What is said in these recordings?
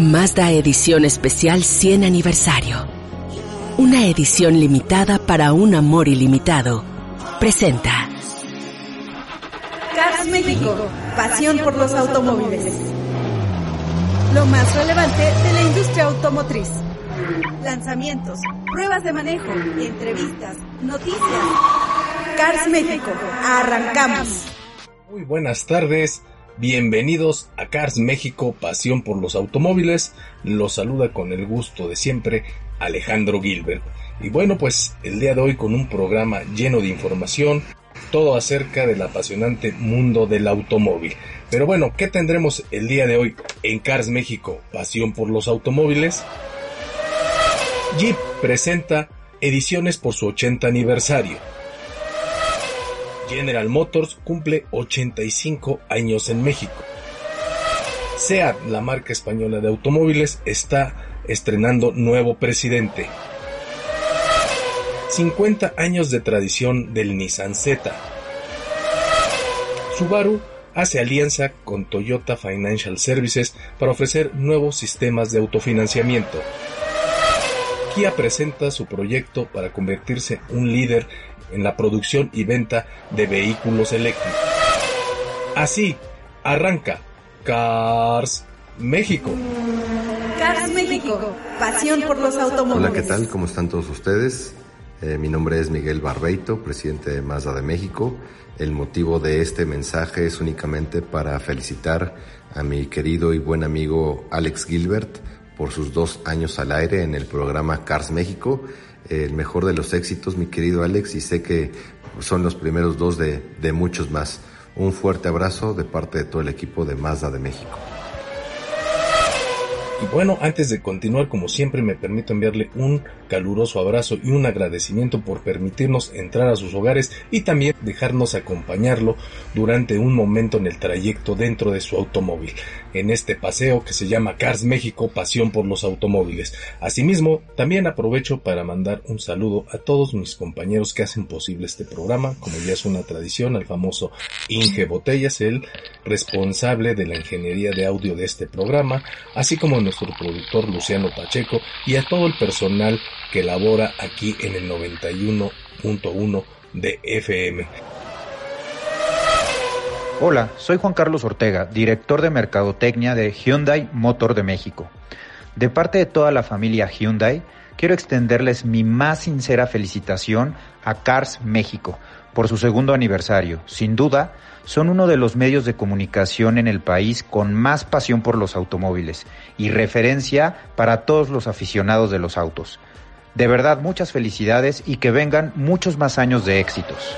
Mazda Edición Especial 100 Aniversario. Una edición limitada para un amor ilimitado. Presenta. Cars México, pasión por los automóviles. Lo más relevante de la industria automotriz. Lanzamientos, pruebas de manejo, entrevistas, noticias. Cars México, arrancamos. Muy buenas tardes. Bienvenidos a Cars México, pasión por los automóviles. Los saluda con el gusto de siempre Alejandro Gilbert. Y bueno, pues el día de hoy con un programa lleno de información, todo acerca del apasionante mundo del automóvil. Pero bueno, ¿qué tendremos el día de hoy en Cars México, pasión por los automóviles? Jeep presenta ediciones por su 80 aniversario. General Motors cumple 85 años en México. SEAT, la marca española de automóviles, está estrenando nuevo presidente. 50 años de tradición del Nissan Z. Subaru hace alianza con Toyota Financial Services para ofrecer nuevos sistemas de autofinanciamiento. Kia presenta su proyecto para convertirse un líder en la producción y venta de vehículos eléctricos. Así arranca Cars México. Cars México, pasión por los automóviles. Hola, ¿qué tal? ¿Cómo están todos ustedes? Eh, mi nombre es Miguel Barbeito, presidente de Mazda de México. El motivo de este mensaje es únicamente para felicitar a mi querido y buen amigo Alex Gilbert por sus dos años al aire en el programa Cars México el mejor de los éxitos, mi querido Alex, y sé que son los primeros dos de, de muchos más. Un fuerte abrazo de parte de todo el equipo de Mazda de México. Y bueno, antes de continuar, como siempre, me permito enviarle un caluroso abrazo y un agradecimiento por permitirnos entrar a sus hogares y también dejarnos acompañarlo durante un momento en el trayecto dentro de su automóvil, en este paseo que se llama Cars México, pasión por los automóviles. Asimismo, también aprovecho para mandar un saludo a todos mis compañeros que hacen posible este programa, como ya es una tradición, al famoso Inge Botellas, el responsable de la ingeniería de audio de este programa, así como nuestro productor Luciano Pacheco y a todo el personal que labora aquí en el 91.1 de FM. Hola, soy Juan Carlos Ortega, director de Mercadotecnia de Hyundai Motor de México. De parte de toda la familia Hyundai, quiero extenderles mi más sincera felicitación a Cars México por su segundo aniversario. Sin duda, son uno de los medios de comunicación en el país con más pasión por los automóviles y referencia para todos los aficionados de los autos. De verdad, muchas felicidades y que vengan muchos más años de éxitos.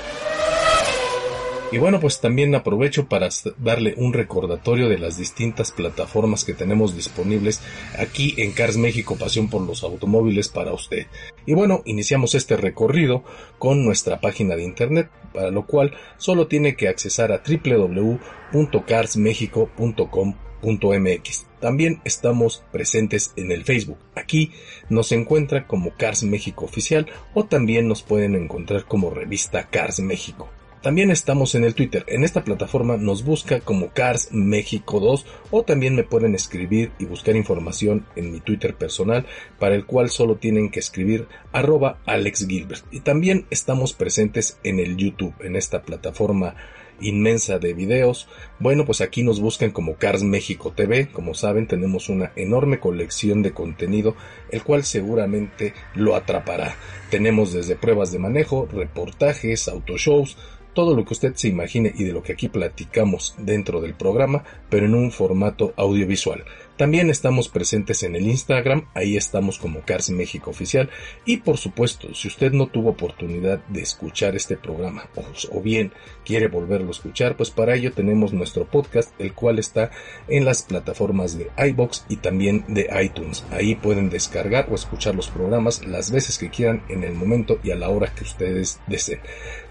Y bueno, pues también aprovecho para darle un recordatorio de las distintas plataformas que tenemos disponibles aquí en Cars México Pasión por los Automóviles para usted. Y bueno, iniciamos este recorrido con nuestra página de internet, para lo cual solo tiene que accesar a www.carsmexico.com.mx. También estamos presentes en el Facebook. Aquí nos encuentra como Cars México Oficial o también nos pueden encontrar como revista Cars México. También estamos en el Twitter. En esta plataforma nos busca como Cars México 2 o también me pueden escribir y buscar información en mi Twitter personal para el cual solo tienen que escribir arroba Alex Gilbert. Y también estamos presentes en el YouTube, en esta plataforma inmensa de videos. Bueno, pues aquí nos buscan como Cars México TV. Como saben, tenemos una enorme colección de contenido, el cual seguramente lo atrapará. Tenemos desde pruebas de manejo, reportajes, autoshows, todo lo que usted se imagine y de lo que aquí platicamos dentro del programa, pero en un formato audiovisual. También estamos presentes en el Instagram, ahí estamos como Cars México Oficial. Y por supuesto, si usted no tuvo oportunidad de escuchar este programa o, bien quiere volverlo a escuchar, pues para ello tenemos nuestro podcast, el cual está en las plataformas de iBox y también de iTunes. Ahí pueden descargar o escuchar los programas las veces que quieran en el momento y a la hora que ustedes deseen.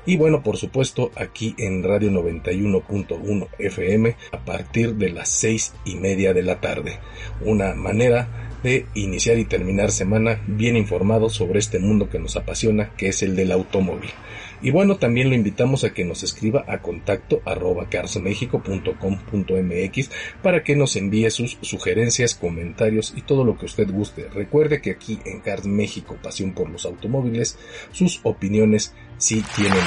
Y bueno, por supuesto, aquí en Radio 91.1 FM a partir de las seis y media de la tarde. Una manera de iniciar y terminar semana bien informados sobre este mundo que nos apasiona, que es el del automóvil. Y bueno, también lo invitamos a que nos escriba a contacto arroba carsmexico.com.mx para que nos envíe sus sugerencias, comentarios y todo lo que usted guste. Recuerde que aquí en Cars México, Pasión por los Automóviles, sus opiniones sí tienen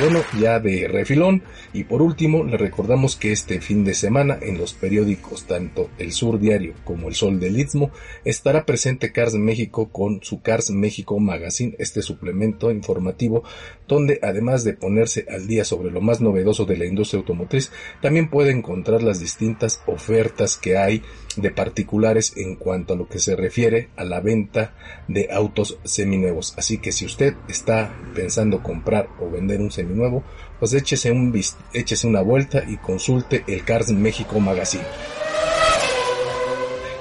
bueno, ya de refilón. Y por último, le recordamos que este fin de semana en los periódicos tanto El Sur Diario como El Sol del Istmo estará presente Cars México con su Cars México Magazine, este suplemento informativo donde además de ponerse al día sobre lo más novedoso de la industria automotriz, también puede encontrar las distintas ofertas que hay de particulares en cuanto a lo que se refiere a la venta de autos seminuevos. Así que si usted está pensando comprar o vender un seminuevo, pues échese, un, échese una vuelta y consulte el Cars México Magazine.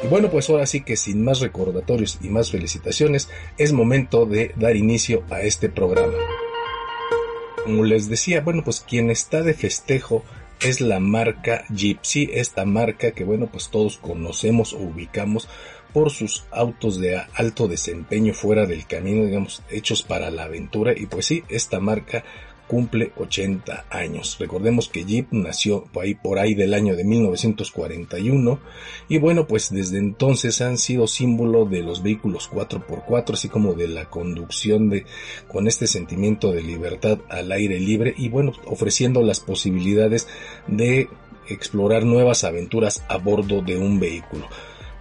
Y bueno, pues ahora sí que sin más recordatorios y más felicitaciones, es momento de dar inicio a este programa. Como les decía, bueno, pues quien está de festejo es la marca Gypsy, esta marca que bueno, pues todos conocemos o ubicamos por sus autos de alto desempeño fuera del camino, digamos, hechos para la aventura. Y pues sí, esta marca cumple 80 años. Recordemos que Jeep nació por ahí, por ahí del año de 1941 y bueno, pues desde entonces han sido símbolo de los vehículos 4x4, así como de la conducción de con este sentimiento de libertad al aire libre y bueno, ofreciendo las posibilidades de explorar nuevas aventuras a bordo de un vehículo.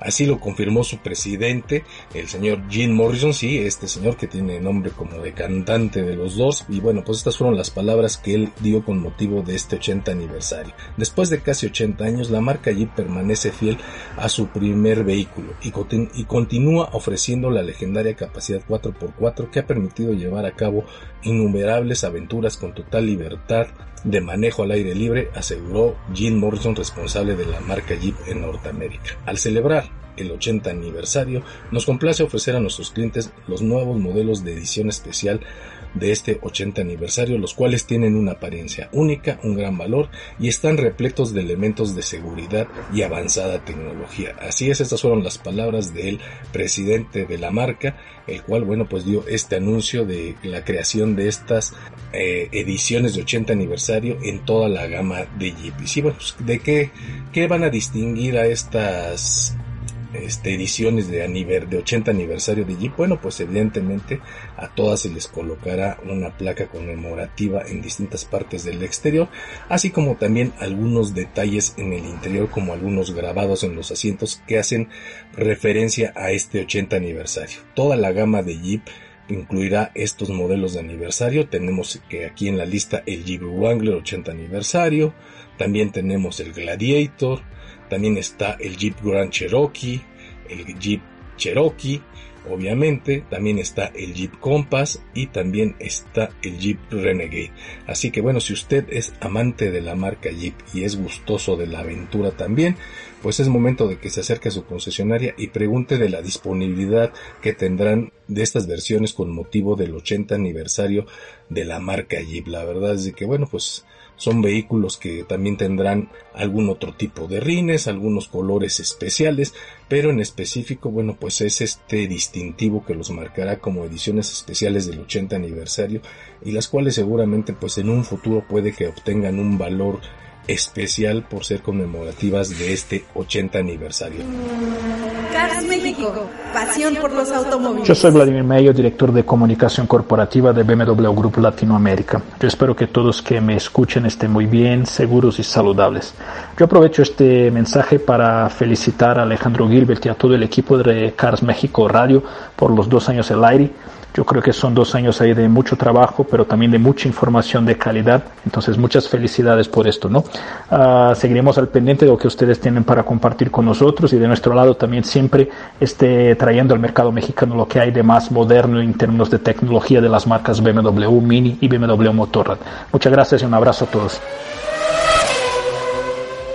Así lo confirmó su presidente, el señor Jim Morrison, sí, este señor que tiene nombre como de cantante de los dos. Y bueno, pues estas fueron las palabras que él dio con motivo de este 80 aniversario. Después de casi 80 años, la marca Jeep permanece fiel a su primer vehículo y, y continúa ofreciendo la legendaria capacidad 4x4 que ha permitido llevar a cabo innumerables aventuras con total libertad de manejo al aire libre, aseguró Jim Morrison, responsable de la marca Jeep en Norteamérica. Al celebrar el 80 aniversario, nos complace ofrecer a nuestros clientes los nuevos modelos de edición especial de este 80 aniversario, los cuales tienen una apariencia única, un gran valor y están repletos de elementos de seguridad y avanzada tecnología. Así es, estas fueron las palabras del presidente de la marca, el cual, bueno, pues dio este anuncio de la creación de estas eh, ediciones de 80 aniversario en toda la gama de Jeep. Y bueno, pues, ¿de qué, qué van a distinguir a estas este, ediciones de, de 80 aniversario de Jeep, bueno, pues evidentemente a todas se les colocará una placa conmemorativa en distintas partes del exterior, así como también algunos detalles en el interior, como algunos grabados en los asientos que hacen referencia a este 80 aniversario. Toda la gama de Jeep incluirá estos modelos de aniversario. Tenemos que aquí en la lista el Jeep Wrangler 80 aniversario, también tenemos el Gladiator, también está el Jeep Grand Cherokee, el Jeep Cherokee, obviamente, también está el Jeep Compass y también está el Jeep Renegade. Así que bueno, si usted es amante de la marca Jeep y es gustoso de la aventura también, pues es momento de que se acerque a su concesionaria y pregunte de la disponibilidad que tendrán de estas versiones con motivo del 80 aniversario de la marca Jeep. La verdad es que bueno, pues son vehículos que también tendrán algún otro tipo de rines, algunos colores especiales, pero en específico, bueno, pues es este distintivo que los marcará como ediciones especiales del 80 aniversario y las cuales seguramente pues en un futuro puede que obtengan un valor especial por ser conmemorativas de este 80 aniversario. Cars México, pasión por los automóviles. Yo soy Vladimir Mayo, director de comunicación corporativa de BMW Group Latinoamérica. Yo espero que todos que me escuchen estén muy bien, seguros y saludables. Yo aprovecho este mensaje para felicitar a Alejandro Gilbert y a todo el equipo de Cars México Radio por los dos años al aire Yo creo que son dos años ahí de mucho trabajo, pero también de mucha información de calidad. Entonces, muchas felicidades por esto, ¿no? Uh, seguiremos al pendiente de lo que ustedes tienen para compartir con nosotros y de nuestro lado también siempre esté trayendo al mercado mexicano lo que hay de más moderno en términos de tecnología de las marcas BMW Mini y BMW Motorrad. Muchas gracias y un abrazo a todos.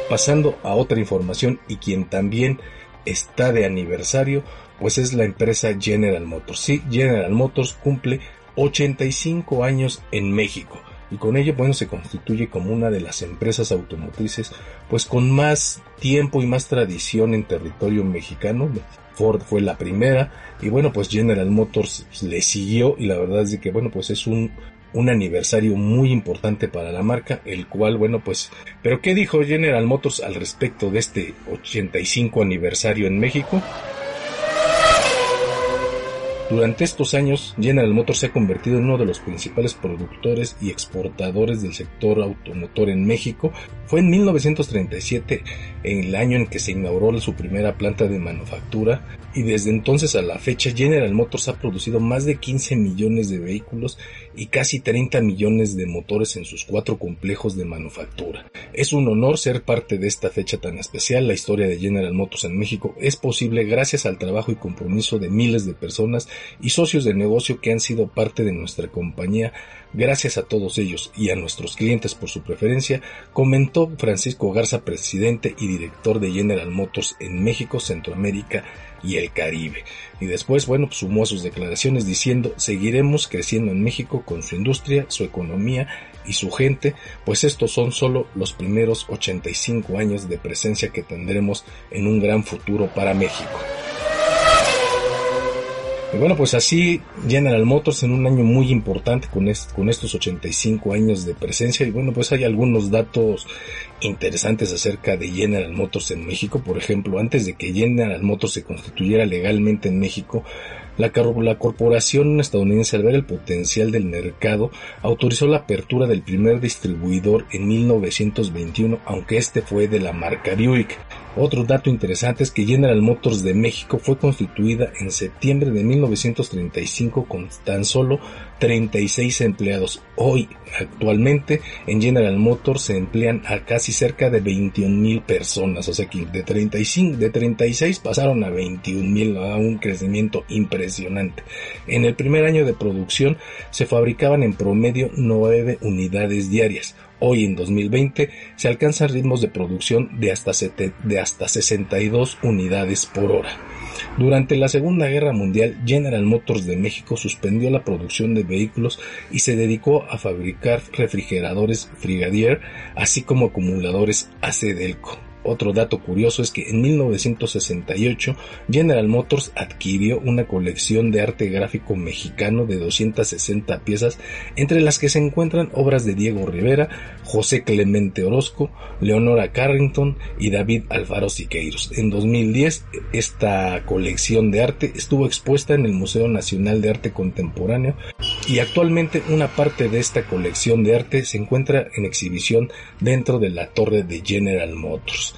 Pasando a otra información y quien también está de aniversario, pues es la empresa General Motors. Sí, General Motors cumple 85 años en México y con ello bueno se constituye como una de las empresas automotrices pues con más tiempo y más tradición en territorio mexicano. Ford fue la primera y bueno pues General Motors le siguió y la verdad es de que bueno pues es un un aniversario muy importante para la marca, el cual, bueno, pues, pero ¿qué dijo General Motors al respecto de este 85 aniversario en México? Durante estos años, General Motors se ha convertido en uno de los principales productores y exportadores del sector automotor en México. Fue en 1937, en el año en que se inauguró su primera planta de manufactura, y desde entonces a la fecha General Motors ha producido más de 15 millones de vehículos y casi 30 millones de motores en sus cuatro complejos de manufactura. Es un honor ser parte de esta fecha tan especial. La historia de General Motors en México es posible gracias al trabajo y compromiso de miles de personas y socios de negocio que han sido parte de nuestra compañía. Gracias a todos ellos y a nuestros clientes por su preferencia, comentó Francisco Garza, presidente y director de General Motors en México, Centroamérica y el Caribe. Y después, bueno, pues sumó a sus declaraciones diciendo, seguiremos creciendo en México con su industria, su economía y su gente, pues estos son solo los primeros 85 años de presencia que tendremos en un gran futuro para México. Y bueno, pues así General Motors en un año muy importante con, con estos 85 años de presencia. Y bueno, pues hay algunos datos interesantes acerca de General Motors en México. Por ejemplo, antes de que General Motors se constituyera legalmente en México, la, corporación estadounidense al ver el potencial del mercado autorizó la apertura del primer distribuidor en 1921, aunque este fue de la marca Buick. Otro dato interesante es que General Motors de México fue constituida en septiembre de 1935 con tan solo 36 empleados. Hoy, actualmente, en General Motors se emplean a casi cerca de 21 mil personas. O sea que de 35, de 36 pasaron a 21 mil, a un crecimiento impresionante. En el primer año de producción se fabricaban en promedio 9 unidades diarias. Hoy en 2020 se alcanzan ritmos de producción de hasta, de hasta 62 unidades por hora. Durante la Segunda Guerra Mundial, General Motors de México suspendió la producción de vehículos y se dedicó a fabricar refrigeradores Frigadier, así como acumuladores Acedelco. Otro dato curioso es que en 1968 General Motors adquirió una colección de arte gráfico mexicano de 260 piezas, entre las que se encuentran obras de Diego Rivera, José Clemente Orozco, Leonora Carrington y David Alfaro Siqueiros. En 2010 esta colección de arte estuvo expuesta en el Museo Nacional de Arte Contemporáneo y actualmente una parte de esta colección de arte se encuentra en exhibición dentro de la torre de General Motors.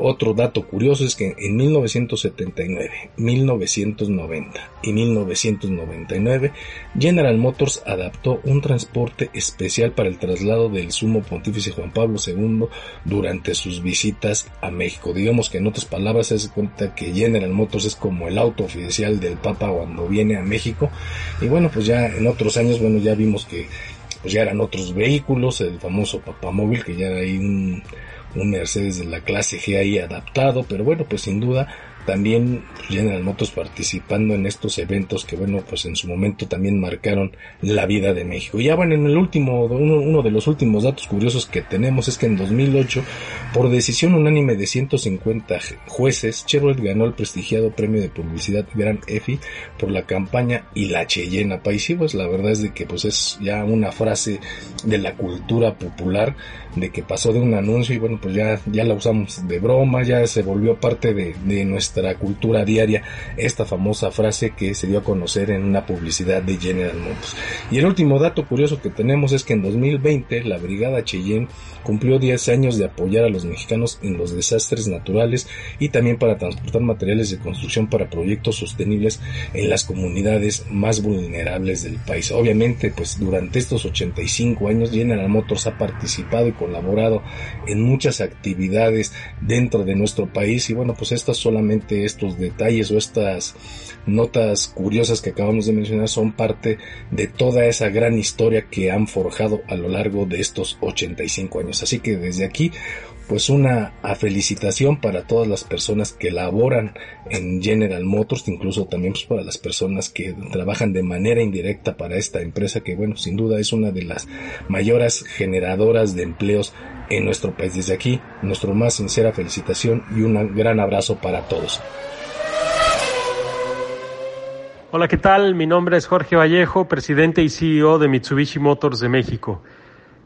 Otro dato curioso es que en 1979, 1990 y 1999, General Motors adaptó un transporte especial para el traslado del sumo pontífice Juan Pablo II durante sus visitas a México. Digamos que en otras palabras se hace cuenta que General Motors es como el auto oficial del Papa cuando viene a México. Y bueno, pues ya en otros años, bueno, ya vimos que pues ya eran otros vehículos, el famoso papamóvil, que ya hay un un Mercedes de la clase G ahí adaptado, pero bueno, pues sin duda también General Motors participando en estos eventos que bueno pues en su momento también marcaron la vida de México. Ya bueno en el último uno, de los últimos datos curiosos que tenemos es que en 2008 por decisión unánime de 150 jueces Chevrolet ganó el prestigiado premio de publicidad Gran EFI por la campaña y la Cheyenne Paisivos la verdad es de que pues es ya una frase de la cultura popular de que pasó de un anuncio y bueno pues ya ya la usamos de broma ya se volvió parte de, de nuestra cultura diaria esta famosa frase que se dio a conocer en una publicidad de General Motors. Y el último dato curioso que tenemos es que en 2020 la Brigada Cheyenne cumplió 10 años de apoyar a los mexicanos en los desastres naturales y también para transportar materiales de construcción para proyectos sostenibles en las comunidades más vulnerables del país. Obviamente, pues durante estos 85 años General Motors ha participado y colaborado en muchas actividades dentro de nuestro país y bueno, pues estas solamente estos detalles o estas notas curiosas que acabamos de mencionar son parte de toda esa gran historia que han forjado a lo largo de estos 85 años. Así que desde aquí pues una felicitación para todas las personas que laboran en General Motors, incluso también pues para las personas que trabajan de manera indirecta para esta empresa que bueno, sin duda es una de las mayores generadoras de empleos en nuestro país. Desde aquí, nuestro más sincera felicitación y un gran abrazo para todos. Hola, ¿qué tal? Mi nombre es Jorge Vallejo, presidente y CEO de Mitsubishi Motors de México.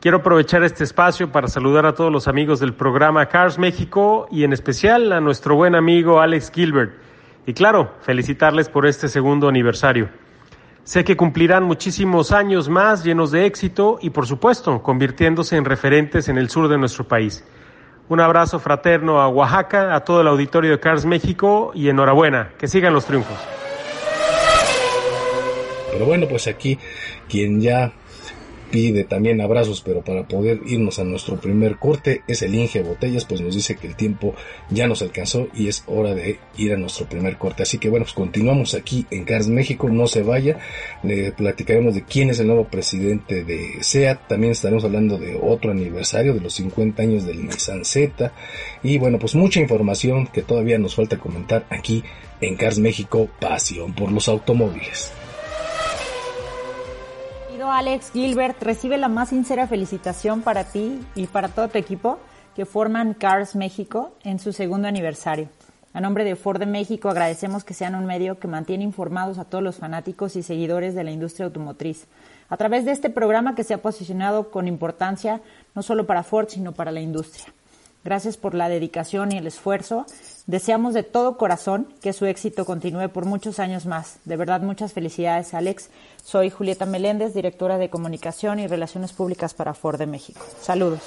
Quiero aprovechar este espacio para saludar a todos los amigos del programa Cars México y en especial a nuestro buen amigo Alex Gilbert. Y claro, felicitarles por este segundo aniversario. Sé que cumplirán muchísimos años más llenos de éxito y por supuesto convirtiéndose en referentes en el sur de nuestro país. Un abrazo fraterno a Oaxaca, a todo el auditorio de Cars México y enhorabuena, que sigan los triunfos. Pero bueno, pues aquí quien ya pide también abrazos, pero para poder irnos a nuestro primer corte es el Inge Botellas, pues nos dice que el tiempo ya nos alcanzó y es hora de ir a nuestro primer corte. Así que bueno, pues continuamos aquí en Cars México, no se vaya, le platicaremos de quién es el nuevo presidente de SEAT, también estaremos hablando de otro aniversario de los 50 años del Nissan Z y bueno, pues mucha información que todavía nos falta comentar aquí en Cars México, pasión por los automóviles. Alex Gilbert recibe la más sincera felicitación para ti y para todo tu equipo que forman Cars México en su segundo aniversario. A nombre de Ford de México agradecemos que sean un medio que mantiene informados a todos los fanáticos y seguidores de la industria automotriz. A través de este programa que se ha posicionado con importancia no solo para Ford, sino para la industria. Gracias por la dedicación y el esfuerzo. Deseamos de todo corazón que su éxito continúe por muchos años más. De verdad, muchas felicidades, Alex. Soy Julieta Meléndez, directora de Comunicación y Relaciones Públicas para Ford de México. Saludos.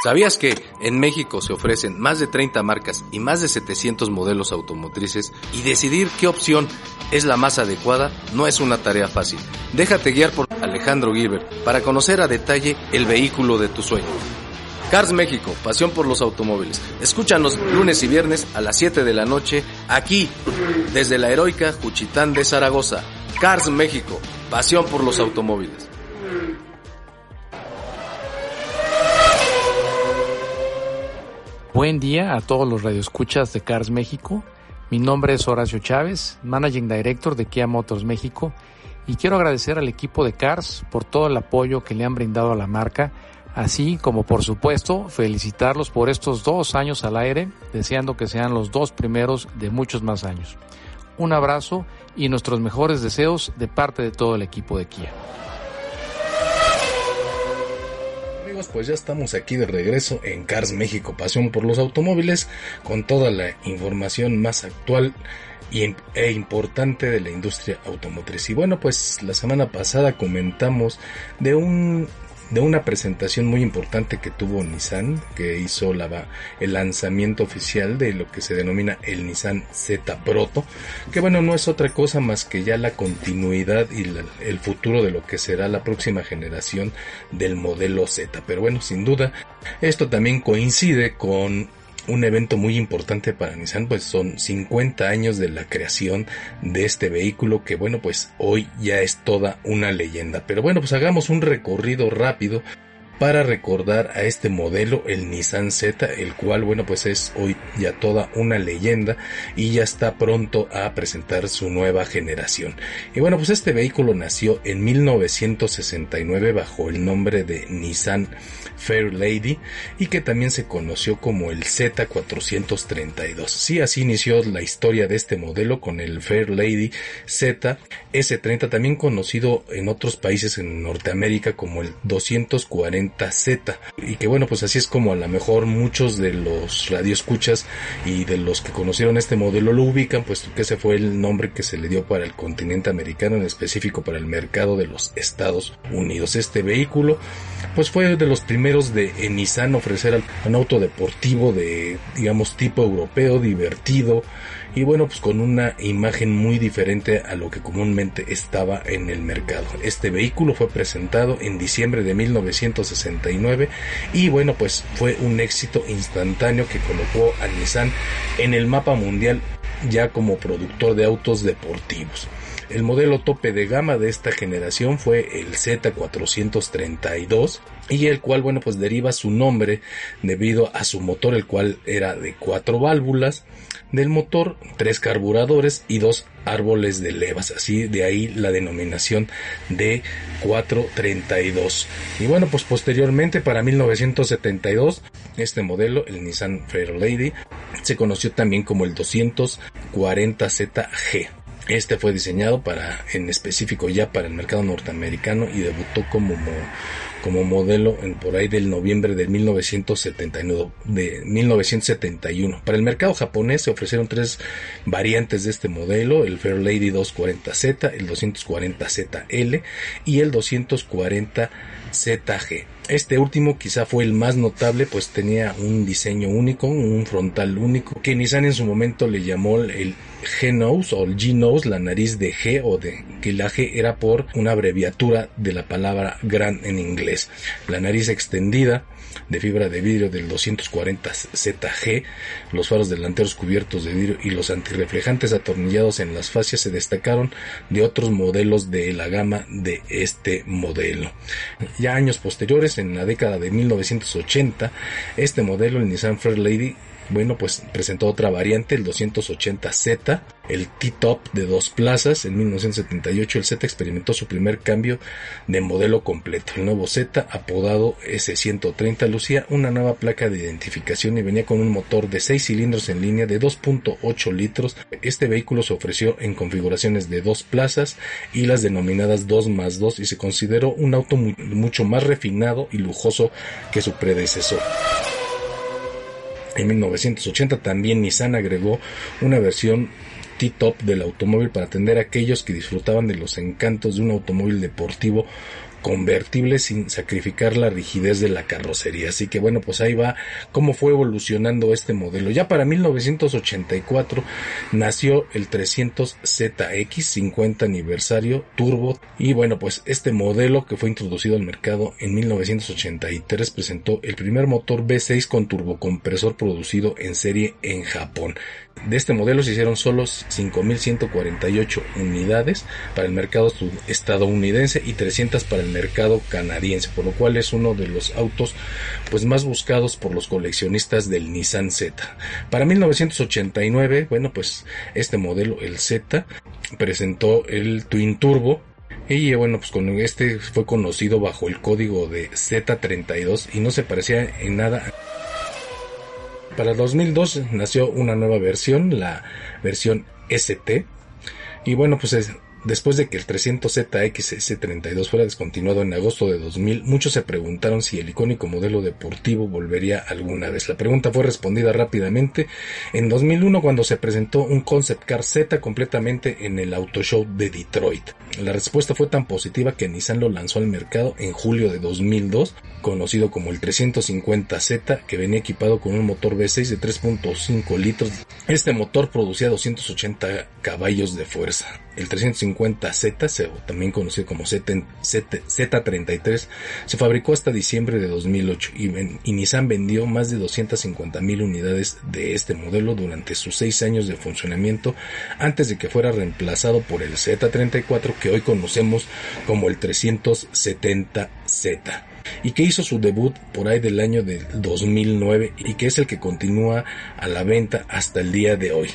¿Sabías que en México se ofrecen más de 30 marcas y más de 700 modelos automotrices y decidir qué opción es la más adecuada no es una tarea fácil? Déjate guiar por Alejandro Gilbert para conocer a detalle el vehículo de tu sueño. Cars México, pasión por los automóviles. Escúchanos lunes y viernes a las 7 de la noche aquí, desde la heroica Juchitán de Zaragoza. Cars México, pasión por los automóviles. Buen día a todos los radioescuchas de Cars México. Mi nombre es Horacio Chávez, Managing Director de Kia Motors México, y quiero agradecer al equipo de Cars por todo el apoyo que le han brindado a la marca, así como por supuesto felicitarlos por estos dos años al aire, deseando que sean los dos primeros de muchos más años. Un abrazo y nuestros mejores deseos de parte de todo el equipo de Kia. pues ya estamos aquí de regreso en Cars México, pasión por los automóviles, con toda la información más actual e importante de la industria automotriz. Y bueno, pues la semana pasada comentamos de un de una presentación muy importante que tuvo Nissan, que hizo la, el lanzamiento oficial de lo que se denomina el Nissan Z Proto, que bueno, no es otra cosa más que ya la continuidad y el futuro de lo que será la próxima generación del modelo Z. Pero bueno, sin duda, esto también coincide con un evento muy importante para Nissan, pues son 50 años de la creación de este vehículo que bueno, pues hoy ya es toda una leyenda. Pero bueno, pues hagamos un recorrido rápido para recordar a este modelo, el Nissan Z, el cual, bueno, pues es hoy ya toda una leyenda y ya está pronto a presentar su nueva generación. Y bueno, pues este vehículo nació en 1969 bajo el nombre de Nissan Fair Lady y que también se conoció como el Z432. Sí, así inició la historia de este modelo con el Fair Lady Z S30, también conocido en otros países en Norteamérica como el 240Z. Y que bueno, pues así es como a lo mejor muchos de los radioescuchas y de los que conocieron este modelo lo ubican, puesto que ese fue el nombre que se le dio para el continente americano, en específico para el mercado de los Estados Unidos. Este vehículo, pues fue de los primeros de Nissan ofrecer un auto deportivo de, digamos, tipo europeo, divertido, y bueno, pues con una imagen muy diferente a lo que comúnmente estaba en el mercado. Este vehículo fue presentado en diciembre de 1969 y bueno, pues fue un éxito instantáneo que colocó a Nissan en el mapa mundial ya como productor de autos deportivos. El modelo tope de gama de esta generación fue el Z432 y el cual, bueno, pues deriva su nombre debido a su motor, el cual era de cuatro válvulas del motor, tres carburadores y dos árboles de levas, así de ahí la denominación de 432. Y bueno, pues posteriormente para 1972 este modelo, el Nissan Fairlady, se conoció también como el 240ZG. Este fue diseñado para, en específico ya para el mercado norteamericano y debutó como, como modelo en por ahí del noviembre de 1979, de 1971. Para el mercado japonés se ofrecieron tres variantes de este modelo, el Fairlady 240Z, el 240ZL y el 240ZG. Este último quizá fue el más notable, pues tenía un diseño único, un frontal único, que Nissan en su momento le llamó el G-Nose o el G-Nose, la nariz de G o de que la G era por una abreviatura de la palabra gran en inglés. La nariz extendida de fibra de vidrio del 240 ZG, los faros delanteros cubiertos de vidrio y los antirreflejantes atornillados en las fascias se destacaron de otros modelos de la gama de este modelo. Ya años posteriores, en la década de 1980, este modelo, el Nissan Fairlady, bueno, pues presentó otra variante, el 280Z, el T-Top de dos plazas. En 1978 el Z experimentó su primer cambio de modelo completo. El nuevo Z, apodado S130, lucía una nueva placa de identificación y venía con un motor de 6 cilindros en línea de 2.8 litros. Este vehículo se ofreció en configuraciones de dos plazas y las denominadas 2 más 2 y se consideró un auto mucho más refinado y lujoso que su predecesor. En 1980 también Nissan agregó una versión T-Top del automóvil para atender a aquellos que disfrutaban de los encantos de un automóvil deportivo convertible sin sacrificar la rigidez de la carrocería. Así que bueno, pues ahí va cómo fue evolucionando este modelo. Ya para 1984 nació el 300ZX 50 aniversario turbo y bueno, pues este modelo que fue introducido al mercado en 1983 presentó el primer motor V6 con turbocompresor producido en serie en Japón. De este modelo se hicieron solo 5.148 unidades para el mercado estadounidense y 300 para el mercado canadiense, por lo cual es uno de los autos pues más buscados por los coleccionistas del Nissan Z. Para 1989, bueno, pues este modelo, el Z, presentó el Twin Turbo y bueno, pues con este fue conocido bajo el código de Z32 y no se parecía en nada para 2002 nació una nueva versión, la versión ST. Y bueno, pues es, Después de que el 300ZX-S32 fuera descontinuado en agosto de 2000, muchos se preguntaron si el icónico modelo deportivo volvería alguna vez. La pregunta fue respondida rápidamente en 2001 cuando se presentó un Concept Car Z completamente en el Auto Show de Detroit. La respuesta fue tan positiva que Nissan lo lanzó al mercado en julio de 2002, conocido como el 350Z, que venía equipado con un motor V6 de 3.5 litros. Este motor producía 280 caballos de fuerza. El 350Z, también conocido como Z33, se fabricó hasta diciembre de 2008 y, Nissan vendió más de 250 mil unidades de este modelo durante sus seis años de funcionamiento antes de que fuera reemplazado por el Z34 que hoy conocemos como el 370Z. Y que hizo su debut por ahí del año de 2009 y que es el que continúa a la venta hasta el día de hoy.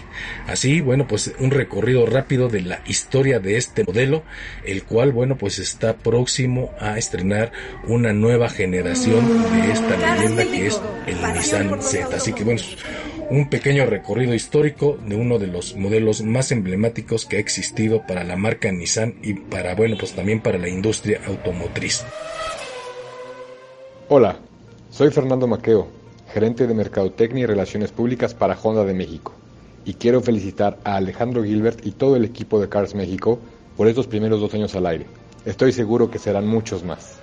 Así, bueno, pues un recorrido rápido de la historia de este modelo, el cual, bueno, pues está próximo a estrenar una nueva generación de esta leyenda que es el Nissan Z. Así que bueno, un pequeño recorrido histórico de uno de los modelos más emblemáticos que ha existido para la marca Nissan y para, bueno, pues también para la industria automotriz. Hola, soy Fernando Maqueo, gerente de Mercadotecnia y Relaciones Públicas para Honda de México, y quiero felicitar a Alejandro Gilbert y todo el equipo de Cars México por estos primeros dos años al aire. Estoy seguro que serán muchos más.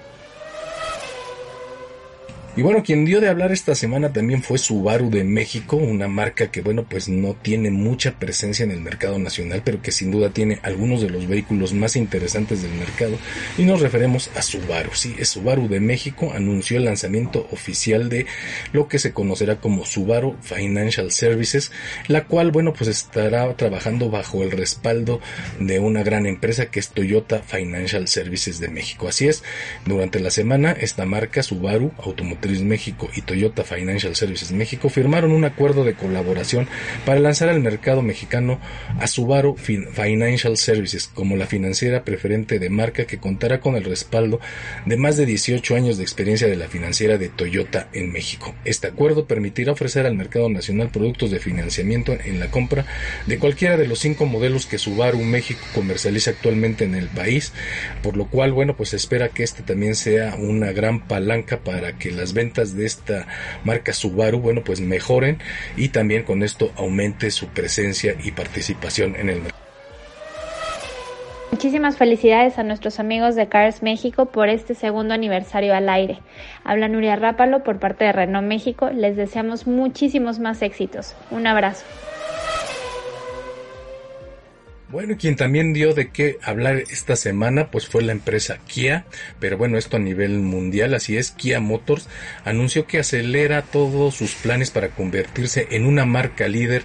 Y bueno, quien dio de hablar esta semana también fue Subaru de México, una marca que bueno, pues no tiene mucha presencia en el mercado nacional, pero que sin duda tiene algunos de los vehículos más interesantes del mercado. Y nos referemos a Subaru. Sí, es Subaru de México, anunció el lanzamiento oficial de lo que se conocerá como Subaru Financial Services, la cual bueno, pues estará trabajando bajo el respaldo de una gran empresa que es Toyota Financial Services de México. Así es, durante la semana esta marca Subaru Automotriz México y Toyota Financial Services México firmaron un acuerdo de colaboración para lanzar al mercado mexicano a Subaru Financial Services como la financiera preferente de marca que contará con el respaldo de más de 18 años de experiencia de la financiera de Toyota en México. Este acuerdo permitirá ofrecer al mercado nacional productos de financiamiento en la compra de cualquiera de los cinco modelos que Subaru México comercializa actualmente en el país, por lo cual, bueno, pues espera que este también sea una gran palanca para que las ventas de esta marca Subaru, bueno, pues mejoren y también con esto aumente su presencia y participación en el mercado. Muchísimas felicidades a nuestros amigos de Cars México por este segundo aniversario al aire. Habla Nuria Rápalo por parte de Renault México. Les deseamos muchísimos más éxitos. Un abrazo. Bueno, quien también dio de qué hablar esta semana, pues fue la empresa Kia, pero bueno, esto a nivel mundial, así es, Kia Motors anunció que acelera todos sus planes para convertirse en una marca líder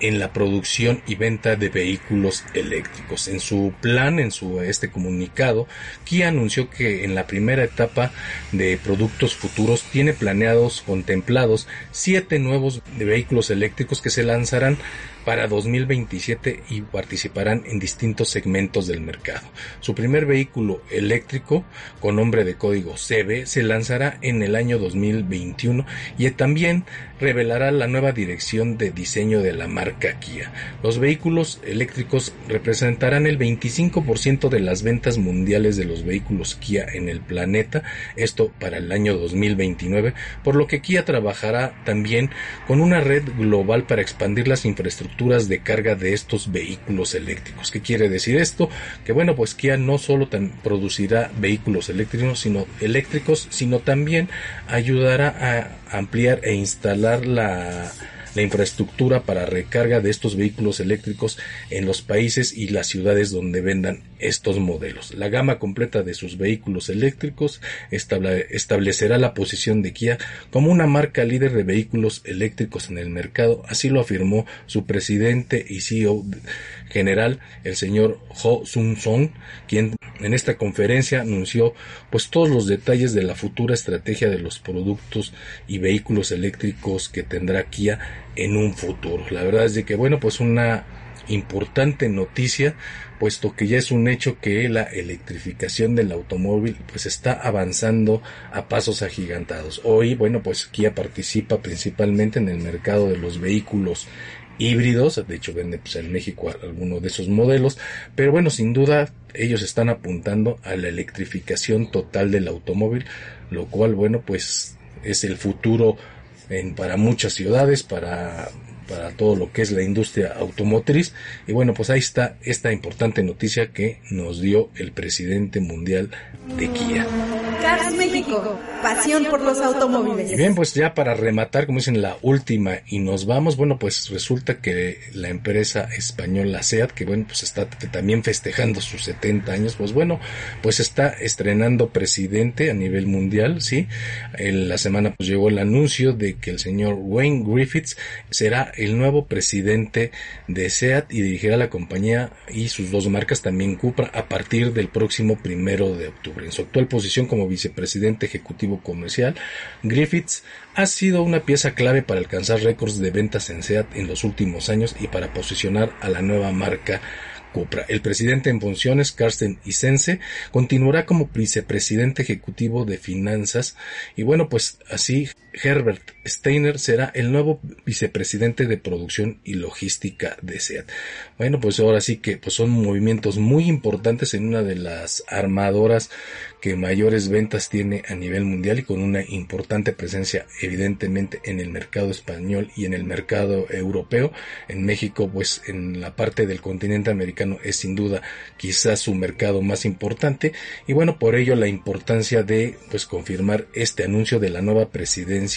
en la producción y venta de vehículos eléctricos. En su plan, en su este comunicado, Kia anunció que en la primera etapa de productos futuros tiene planeados, contemplados siete nuevos vehículos eléctricos que se lanzarán para 2027 y participarán en distintos segmentos del mercado. Su primer vehículo eléctrico con nombre de código CB se lanzará en el año 2021 y también revelará la nueva dirección de diseño de la marca Kia. Los vehículos eléctricos representarán el 25% de las ventas mundiales de los vehículos Kia en el planeta, esto para el año 2029, por lo que Kia trabajará también con una red global para expandir las infraestructuras de carga de estos vehículos eléctricos. ¿Qué quiere decir esto? Que bueno, pues Kia no solo producirá vehículos eléctricos, sino eléctricos, sino también ayudará a ampliar e instalar la la infraestructura para recarga de estos vehículos eléctricos en los países y las ciudades donde vendan estos modelos. La gama completa de sus vehículos eléctricos establecerá la posición de Kia como una marca líder de vehículos eléctricos en el mercado, así lo afirmó su presidente y CEO general, el señor Ho Sung Song, quien en esta conferencia anunció pues todos los detalles de la futura estrategia de los productos y vehículos eléctricos que tendrá Kia en un futuro. La verdad es de que bueno, pues una importante noticia, puesto que ya es un hecho que la electrificación del automóvil pues está avanzando a pasos agigantados. Hoy, bueno, pues Kia participa principalmente en el mercado de los vehículos híbridos, de hecho vende pues, en México alguno de esos modelos, pero bueno, sin duda ellos están apuntando a la electrificación total del automóvil, lo cual bueno, pues es el futuro en, para muchas ciudades, para para todo lo que es la industria automotriz. Y bueno, pues ahí está esta importante noticia que nos dio el presidente mundial de Kia. México, pasión por los automóviles. Bien, pues ya para rematar, como dicen, la última y nos vamos, bueno, pues resulta que la empresa española SEAT, que bueno, pues está también festejando sus 70 años, pues bueno, pues está estrenando presidente a nivel mundial, ¿sí? En la semana pues llegó el anuncio de que el señor Wayne Griffiths será el nuevo presidente de SEAT y dirigirá la compañía y sus dos marcas también Cupra a partir del próximo primero de octubre. En su actual posición como vicepresidente ejecutivo comercial, Griffiths ha sido una pieza clave para alcanzar récords de ventas en SEAT en los últimos años y para posicionar a la nueva marca Cupra. El presidente en funciones, Carsten Isense, continuará como vicepresidente ejecutivo de finanzas y bueno, pues así Herbert Steiner será el nuevo vicepresidente de producción y logística de SEAT. Bueno, pues ahora sí que pues son movimientos muy importantes en una de las armadoras que mayores ventas tiene a nivel mundial y con una importante presencia evidentemente en el mercado español y en el mercado europeo. En México, pues en la parte del continente americano es sin duda quizás su mercado más importante y bueno, por ello la importancia de pues confirmar este anuncio de la nueva presidencia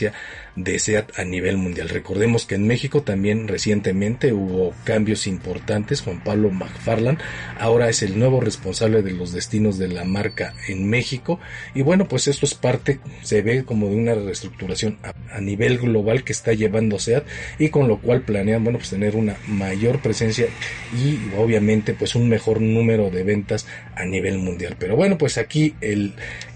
de SEAT a nivel mundial. Recordemos que en México también recientemente hubo cambios importantes. Juan Pablo McFarland ahora es el nuevo responsable de los destinos de la marca en México. Y bueno, pues esto es parte, se ve como de una reestructuración a, nivel global que está llevando SEAT y con lo cual planean, bueno, pues tener una mayor presencia y obviamente pues un mejor número de ventas a nivel mundial. Pero bueno, pues aquí el,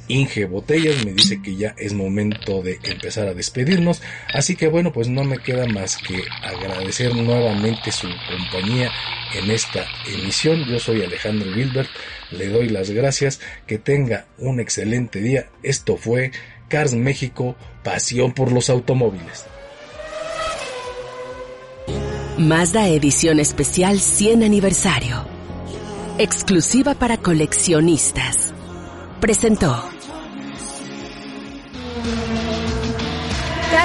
Inge Botellas me dice que ya es momento de empezar a despedirnos. Así que bueno, pues no me queda más que agradecer nuevamente su compañía en esta emisión. Yo soy Alejandro Wilbert, le doy las gracias, que tenga un excelente día. Esto fue Cars México, pasión por los automóviles. Mazda Edición Especial 100 Aniversario. Exclusiva para coleccionistas. Presentó.